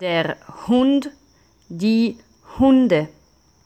Der Hund, die Hunde.